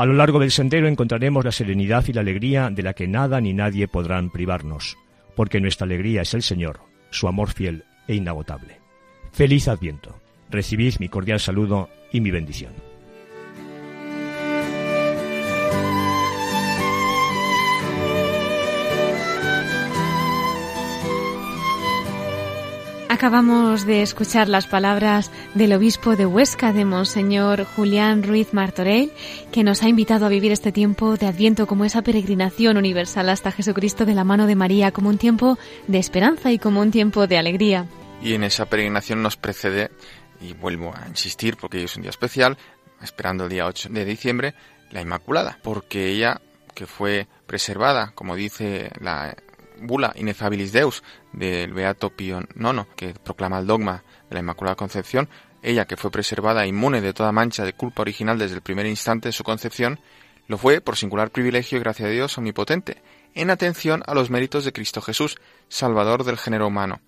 A lo largo del sendero encontraremos la serenidad y la alegría de la que nada ni nadie podrán privarnos, porque nuestra alegría es el Señor, su amor fiel e inagotable. Feliz Adviento. Recibid mi cordial saludo y mi bendición. Acabamos de escuchar las palabras del obispo de Huesca, de Monseñor Julián Ruiz Martorell, que nos ha invitado a vivir este tiempo de Adviento como esa peregrinación universal hasta Jesucristo de la mano de María, como un tiempo de esperanza y como un tiempo de alegría. Y en esa peregrinación nos precede, y vuelvo a insistir porque hoy es un día especial, esperando el día 8 de diciembre, la Inmaculada, porque ella, que fue preservada, como dice la bula Inefabilis Deus del Beato Pío IX, que proclama el dogma de la Inmaculada Concepción, ella que fue preservada inmune de toda mancha de culpa original desde el primer instante de su concepción, lo fue por singular privilegio y gracia de Dios omnipotente, en atención a los méritos de Cristo Jesús, Salvador del género humano.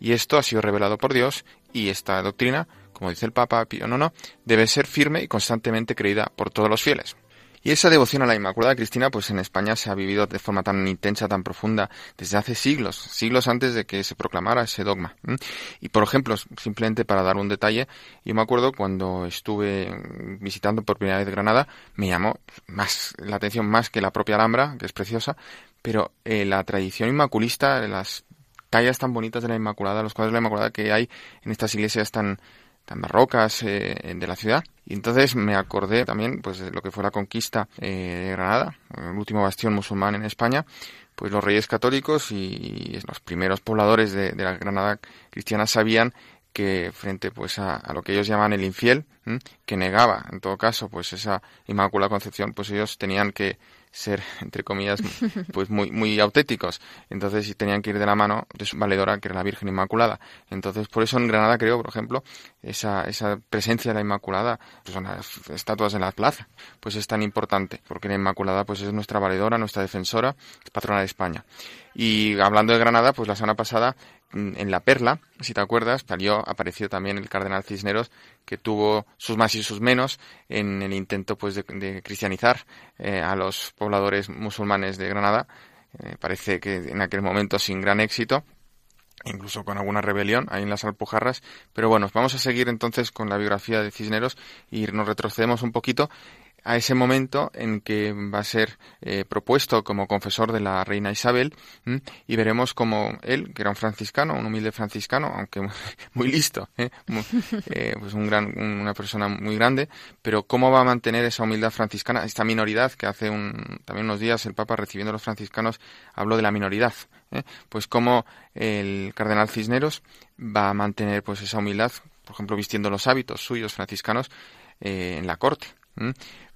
Y esto ha sido revelado por Dios, y esta doctrina, como dice el Papa Pío IX, debe ser firme y constantemente creída por todos los fieles. Y esa devoción a la Inmaculada Cristina, pues en España se ha vivido de forma tan intensa, tan profunda, desde hace siglos, siglos antes de que se proclamara ese dogma. Y por ejemplo, simplemente para dar un detalle, yo me acuerdo cuando estuve visitando por primera vez Granada, me llamó más la atención más que la propia Alhambra, que es preciosa, pero eh, la tradición inmaculista, las tallas tan bonitas de la Inmaculada, los cuadros de la Inmaculada que hay en estas iglesias tan tan barrocas eh, de la ciudad. Y entonces me acordé también pues de lo que fue la conquista eh, de Granada, el último bastión musulmán en España, pues los reyes católicos y los primeros pobladores de, la Granada cristiana sabían que frente pues a, lo que ellos llaman el infiel, que negaba en todo caso pues esa inmaculada concepción, pues ellos tenían que ser, entre comillas, *laughs* pues muy, muy auténticos. Entonces tenían que ir de la mano de su valedora, que era la Virgen Inmaculada. Entonces, por eso en Granada creo, por ejemplo, esa, esa presencia de la Inmaculada, pues son las estatuas en la plaza, pues es tan importante, porque la Inmaculada pues es nuestra valedora, nuestra defensora, es patrona de España. Y hablando de Granada, pues la semana pasada en La Perla, si te acuerdas, salió, apareció también el cardenal Cisneros, que tuvo sus más y sus menos en el intento pues de, cristianizar eh, a los pobladores musulmanes de Granada. Eh, parece que en aquel momento sin gran éxito, incluso con alguna rebelión ahí en las Alpujarras. Pero bueno, vamos a seguir entonces con la biografía de Cisneros y nos retrocedemos un poquito a ese momento en que va a ser eh, propuesto como confesor de la reina Isabel y veremos como él, que era un franciscano, un humilde franciscano, aunque *laughs* muy listo, ¿eh? *laughs* Eh, pues un gran, una persona muy grande, pero cómo va a mantener esa humildad franciscana, esta minoridad que hace un, también unos días el Papa recibiendo a los franciscanos habló de la minoridad, pues cómo el cardenal Cisneros va a mantener pues esa humildad, por ejemplo, vistiendo los hábitos suyos franciscanos en la corte.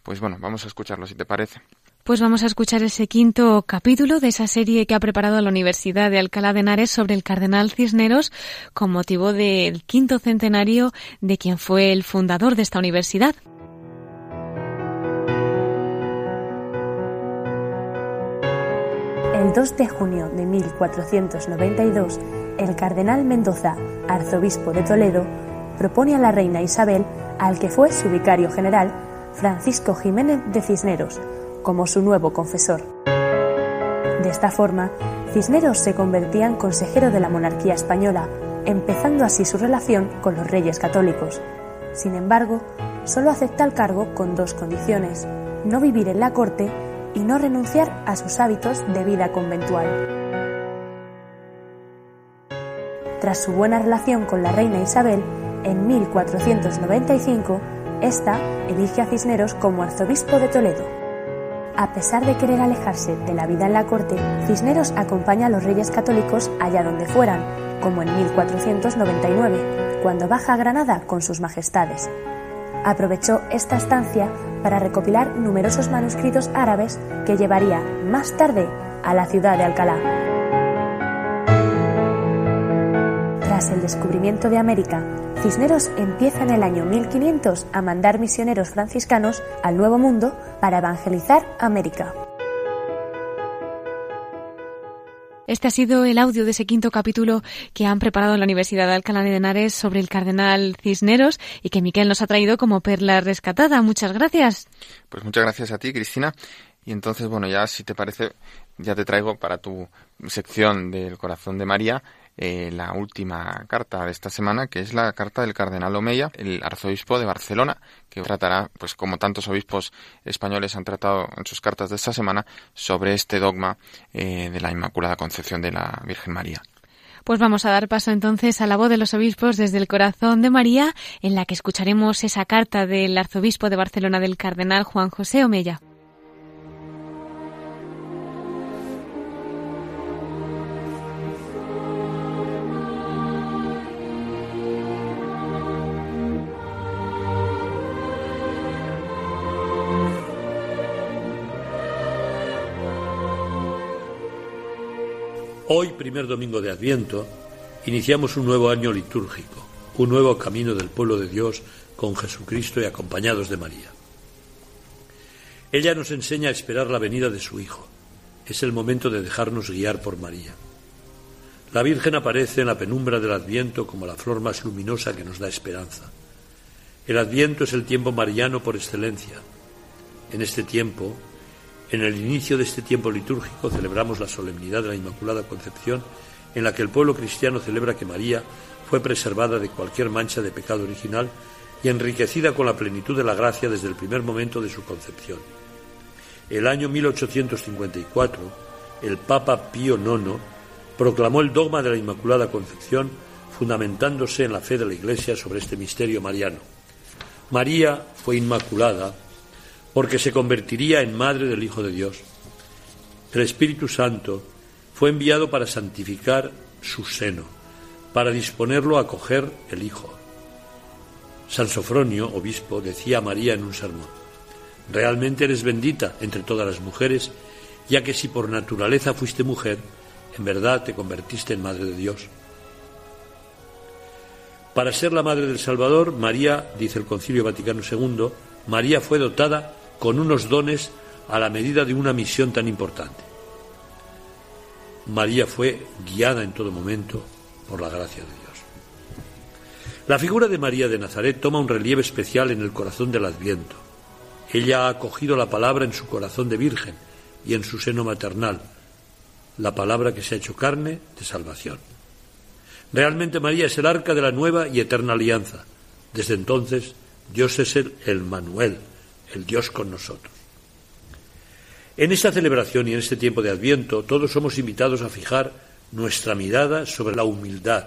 Pues bueno, vamos a escucharlo si te parece. Pues vamos a escuchar ese quinto capítulo de esa serie que ha preparado la Universidad de Alcalá de Henares sobre el cardenal Cisneros con motivo del quinto centenario de quien fue el fundador de esta universidad. El 2 de junio de 1492, el cardenal Mendoza, arzobispo de Toledo, propone a la reina Isabel, al que fue su vicario general, Francisco Jiménez de Cisneros como su nuevo confesor. De esta forma, Cisneros se convertía en consejero de la monarquía española, empezando así su relación con los reyes católicos. Sin embargo, solo acepta el cargo con dos condiciones, no vivir en la corte y no renunciar a sus hábitos de vida conventual. Tras su buena relación con la reina Isabel, en 1495 esta elige a Cisneros como arzobispo de Toledo. A pesar de querer alejarse de la vida en la corte, Cisneros acompaña a los reyes católicos allá donde fueran, como en 1499, cuando baja a Granada con sus majestades. Aprovechó esta estancia para recopilar numerosos manuscritos árabes que llevaría más tarde a la ciudad de Alcalá. Tras el descubrimiento de América Cisneros empieza en el año 1500 a mandar misioneros franciscanos al Nuevo Mundo para evangelizar América. Este ha sido el audio de ese quinto capítulo que han preparado en la Universidad de Alcalá de Henares sobre el cardenal Cisneros y que Miquel nos ha traído como perla rescatada. Muchas gracias. Pues muchas gracias a ti, Cristina. Y entonces, bueno, ya si te parece, ya te traigo para tu sección del corazón de María eh, la última carta de esta semana, que es la carta del cardenal Omeya, el arzobispo de Barcelona, que tratará, pues como tantos obispos españoles han tratado en sus cartas de esta semana, sobre este dogma eh, de la Inmaculada Concepción de la Virgen María. Pues vamos a dar paso entonces a la voz de los obispos desde el corazón de María, en la que escucharemos esa carta del arzobispo de Barcelona del cardenal Juan José Omeya. Hoy, primer domingo de Adviento, iniciamos un nuevo año litúrgico, un nuevo camino del pueblo de Dios con Jesucristo y acompañados de María. Ella nos enseña a esperar la venida de su Hijo. Es el momento de dejarnos guiar por María. La Virgen aparece en la penumbra del Adviento como la flor más luminosa que nos da esperanza. El Adviento es el tiempo mariano por excelencia. En este tiempo, en el inicio de este tiempo litúrgico celebramos la solemnidad de la Inmaculada Concepción, en la que el pueblo cristiano celebra que María fue preservada de cualquier mancha de pecado original y enriquecida con la plenitud de la gracia desde el primer momento de su concepción. El año 1854, el Papa Pío IX proclamó el dogma de la Inmaculada Concepción, fundamentándose en la fe de la Iglesia sobre este misterio mariano. María fue inmaculada porque se convertiría en madre del Hijo de Dios. El Espíritu Santo fue enviado para santificar su seno, para disponerlo a acoger el Hijo. San Sofronio, obispo, decía a María en un sermón, Realmente eres bendita entre todas las mujeres, ya que si por naturaleza fuiste mujer, en verdad te convertiste en Madre de Dios. Para ser la Madre del Salvador, María, dice el Concilio Vaticano II, María fue dotada con unos dones a la medida de una misión tan importante. María fue guiada en todo momento por la gracia de Dios. La figura de María de Nazaret toma un relieve especial en el corazón del Adviento. Ella ha acogido la palabra en su corazón de virgen y en su seno maternal, la palabra que se ha hecho carne de salvación. Realmente María es el arca de la nueva y eterna alianza. Desde entonces, Dios es el, el Manuel, el Dios con nosotros. En esta celebración y en este tiempo de Adviento, todos somos invitados a fijar nuestra mirada sobre la humildad,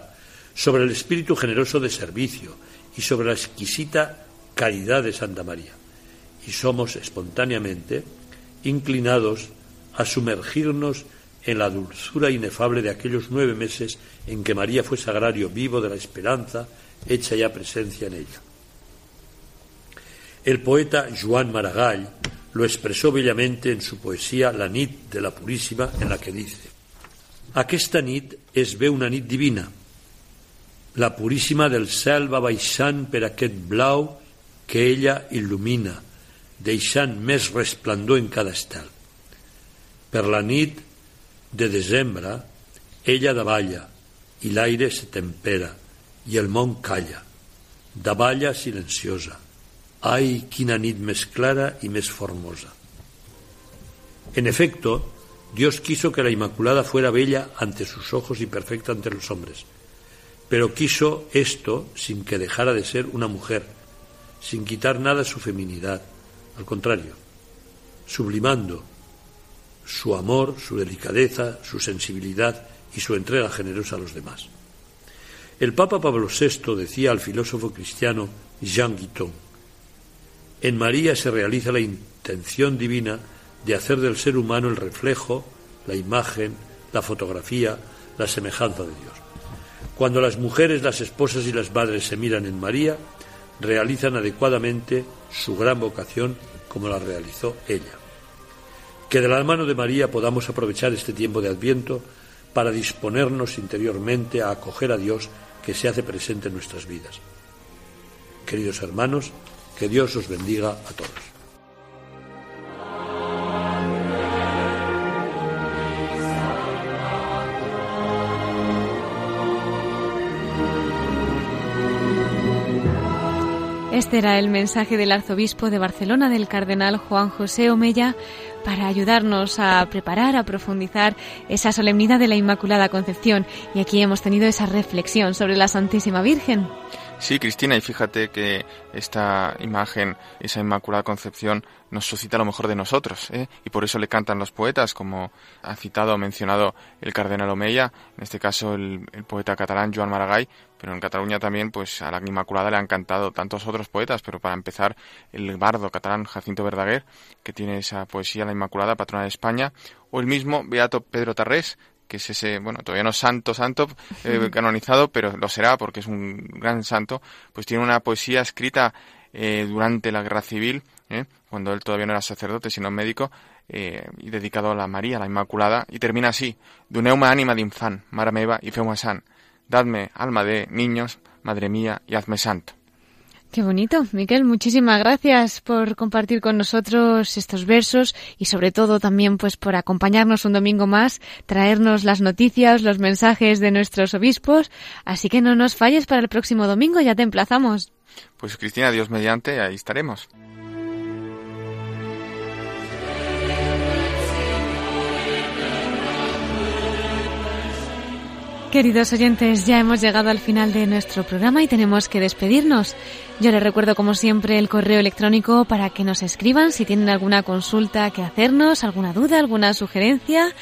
sobre el espíritu generoso de servicio y sobre la exquisita caridad de Santa María. Y somos espontáneamente inclinados a sumergirnos en la dulzura inefable de aquellos nueve meses en que María fue sagrario vivo de la esperanza, hecha ya presencia en ella. El poeta Joan Maragall lo expresó bellamente en su poesía La nit de la Purísima, en la que dice Aquesta nit es ve una nit divina. La Puríssima del cel va baixant per aquest blau que ella il·lumina, deixant més resplendor en cada estel. Per la nit de desembre, ella davalla i l'aire se tempera i el món calla. Davalla silenciosa. Ai, quina nit més clara i més formosa. En efecto, Dios quiso que la Inmaculada fuera bella ante sus ojos y perfecta ante los hombres, pero quiso esto sin que dejara de ser una mujer, sin quitar nada su feminidad, al contrario, sublimando su amor, su delicadeza, su sensibilidad y su entrega generosa a los demás. El Papa Pablo VI decía al filósofo cristiano Jean Guiton, en María se realiza la intención divina de hacer del ser humano el reflejo, la imagen, la fotografía, la semejanza de Dios. Cuando las mujeres, las esposas y las madres se miran en María, realizan adecuadamente su gran vocación como la realizó ella. Que de la mano de María podamos aprovechar este tiempo de Adviento para disponernos interiormente a acoger a Dios que se hace presente en nuestras vidas. Queridos hermanos, que Dios os bendiga a todos. Este era el mensaje del arzobispo de Barcelona, del cardenal Juan José Omella, para ayudarnos a preparar, a profundizar esa solemnidad de la Inmaculada Concepción. Y aquí hemos tenido esa reflexión sobre la Santísima Virgen. Sí, Cristina, y fíjate que esta imagen, esa Inmaculada Concepción, nos suscita lo mejor de nosotros, ¿eh? y por eso le cantan los poetas, como ha citado o mencionado el cardenal Omeya, en este caso el, poeta catalán Joan Maragall, pero en Cataluña también, pues a la Inmaculada le han cantado tantos otros poetas, pero para empezar, el bardo catalán Jacinto Verdaguer, que tiene esa poesía, la Inmaculada, patrona de España, o el mismo Beato Pedro Tarrés, que es ese, bueno, todavía no es santo, santo, eh, canonizado, pero lo será porque es un gran santo, pues tiene una poesía escrita eh, durante la guerra civil, eh, cuando él todavía no era sacerdote, sino médico, y dedicado a la María, la Inmaculada, y termina así, Duneuma anima de infan, mara meva y fema san, dadme alma de niños, madre mía, y hazme santo. Qué bonito. Miquel, muchísimas gracias por compartir con nosotros estos versos y sobre todo también pues por acompañarnos un domingo más, traernos las noticias, los mensajes de nuestros obispos. Así que no nos falles para el próximo domingo, ya te emplazamos. Pues Cristina, Dios mediante, ahí estaremos. Queridos oyentes, ya hemos llegado al final de nuestro programa y tenemos que despedirnos. Yo les recuerdo como siempre el correo electrónico para que nos escriban si tienen alguna consulta que hacernos, alguna duda, alguna sugerencia.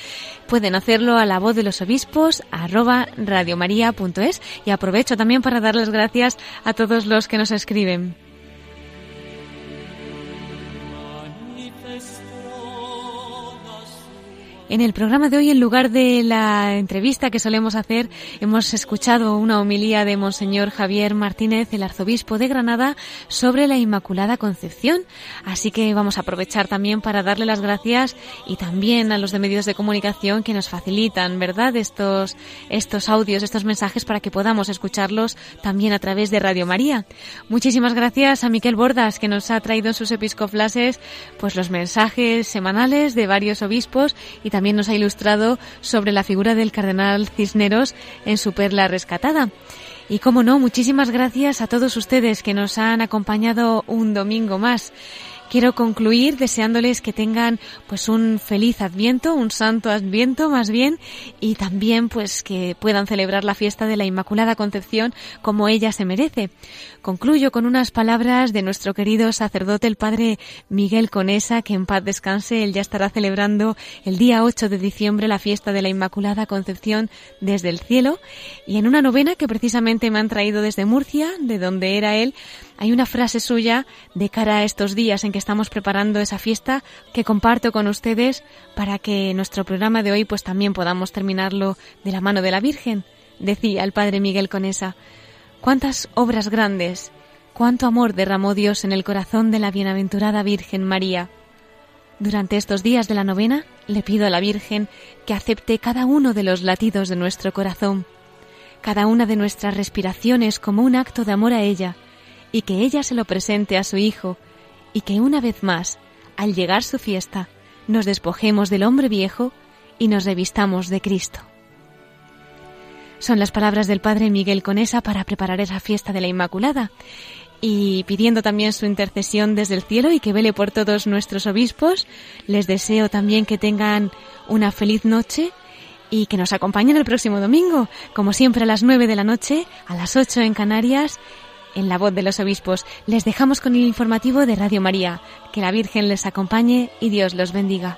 Pueden hacerlo a la voz de los obispos arroba radiomaria.es y aprovecho también para dar las gracias a todos los que nos escriben. En el programa de hoy, en lugar de la entrevista que solemos hacer, hemos escuchado una homilía de Monseñor Javier Martínez, el arzobispo de Granada, sobre la Inmaculada Concepción. Así que vamos a aprovechar también para darle las gracias y también a los de medios de comunicación que nos facilitan, ¿verdad?, estos, estos audios, estos mensajes para que podamos escucharlos también a través de Radio María. Muchísimas gracias a Miquel Bordas, que nos ha traído en sus episcoflases pues los mensajes semanales de varios obispos y también nos ha ilustrado sobre la figura del cardenal Cisneros en su perla rescatada. Y como no, muchísimas gracias a todos ustedes que nos han acompañado un domingo más. Quiero concluir deseándoles que tengan pues un feliz Adviento, un santo Adviento más bien, y también pues que puedan celebrar la fiesta de la Inmaculada Concepción como ella se merece. Concluyo con unas palabras de nuestro querido sacerdote el padre Miguel Conesa, que en paz descanse, él ya estará celebrando el día 8 de diciembre la fiesta de la Inmaculada Concepción desde el cielo, y en una novena que precisamente me han traído desde Murcia, de donde era él, hay una frase suya de cara a estos días en que estamos preparando esa fiesta que comparto con ustedes para que nuestro programa de hoy pues también podamos terminarlo de la mano de la Virgen. Decía el Padre Miguel Conesa, cuántas obras grandes, cuánto amor derramó Dios en el corazón de la bienaventurada Virgen María. Durante estos días de la novena le pido a la Virgen que acepte cada uno de los latidos de nuestro corazón, cada una de nuestras respiraciones como un acto de amor a ella, y que ella se lo presente a su Hijo, y que una vez más, al llegar su fiesta, nos despojemos del hombre viejo y nos revistamos de Cristo. Son las palabras del Padre Miguel Conesa para preparar esa fiesta de la Inmaculada y pidiendo también su intercesión desde el cielo y que vele por todos nuestros obispos, les deseo también que tengan una feliz noche y que nos acompañen el próximo domingo, como siempre a las nueve de la noche, a las ocho en Canarias, en la voz de los obispos. Les dejamos con el informativo de Radio María. Que la Virgen les acompañe y Dios los bendiga.